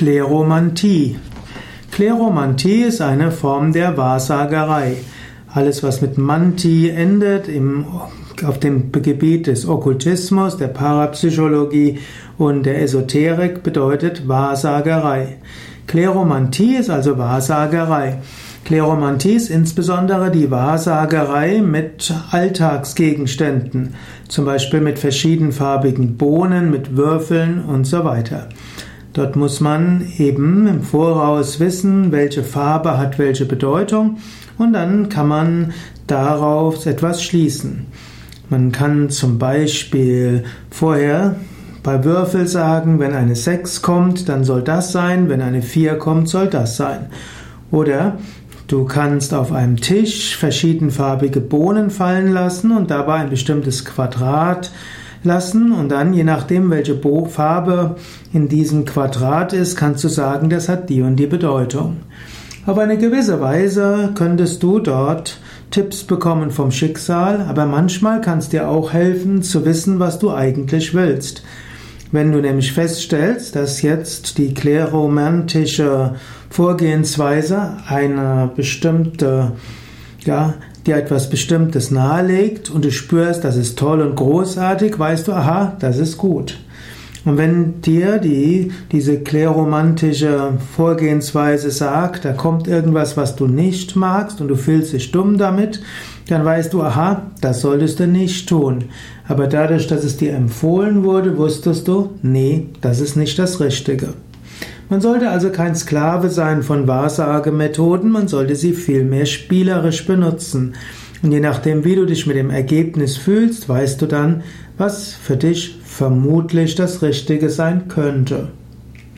Kleromantie. Kleromantie ist eine Form der Wahrsagerei. Alles, was mit Manti endet, im, auf dem Gebiet des Okkultismus, der Parapsychologie und der Esoterik, bedeutet Wahrsagerei. Kleromantie ist also Wahrsagerei. Kleromantie ist insbesondere die Wahrsagerei mit Alltagsgegenständen, zum Beispiel mit verschiedenfarbigen Bohnen, mit Würfeln und so weiter. Dort muss man eben im Voraus wissen, welche Farbe hat welche Bedeutung und dann kann man darauf etwas schließen. Man kann zum Beispiel vorher bei Würfel sagen, wenn eine 6 kommt, dann soll das sein, wenn eine 4 kommt, soll das sein. Oder du kannst auf einem Tisch verschiedenfarbige Bohnen fallen lassen und dabei ein bestimmtes Quadrat lassen und dann, je nachdem, welche Farbe in diesem Quadrat ist, kannst du sagen, das hat die und die Bedeutung. Auf eine gewisse Weise könntest du dort Tipps bekommen vom Schicksal, aber manchmal kann es dir auch helfen zu wissen, was du eigentlich willst. Wenn du nämlich feststellst, dass jetzt die kleromantische Vorgehensweise eine bestimmte ja, dir etwas Bestimmtes nahelegt und du spürst, das ist toll und großartig, weißt du, aha, das ist gut. Und wenn dir die, diese kleromantische Vorgehensweise sagt, da kommt irgendwas, was du nicht magst und du fühlst dich dumm damit, dann weißt du, aha, das solltest du nicht tun. Aber dadurch, dass es dir empfohlen wurde, wusstest du, nee, das ist nicht das Richtige. Man sollte also kein Sklave sein von Wahrsagemethoden, man sollte sie vielmehr spielerisch benutzen. Und je nachdem, wie du dich mit dem Ergebnis fühlst, weißt du dann, was für dich vermutlich das Richtige sein könnte.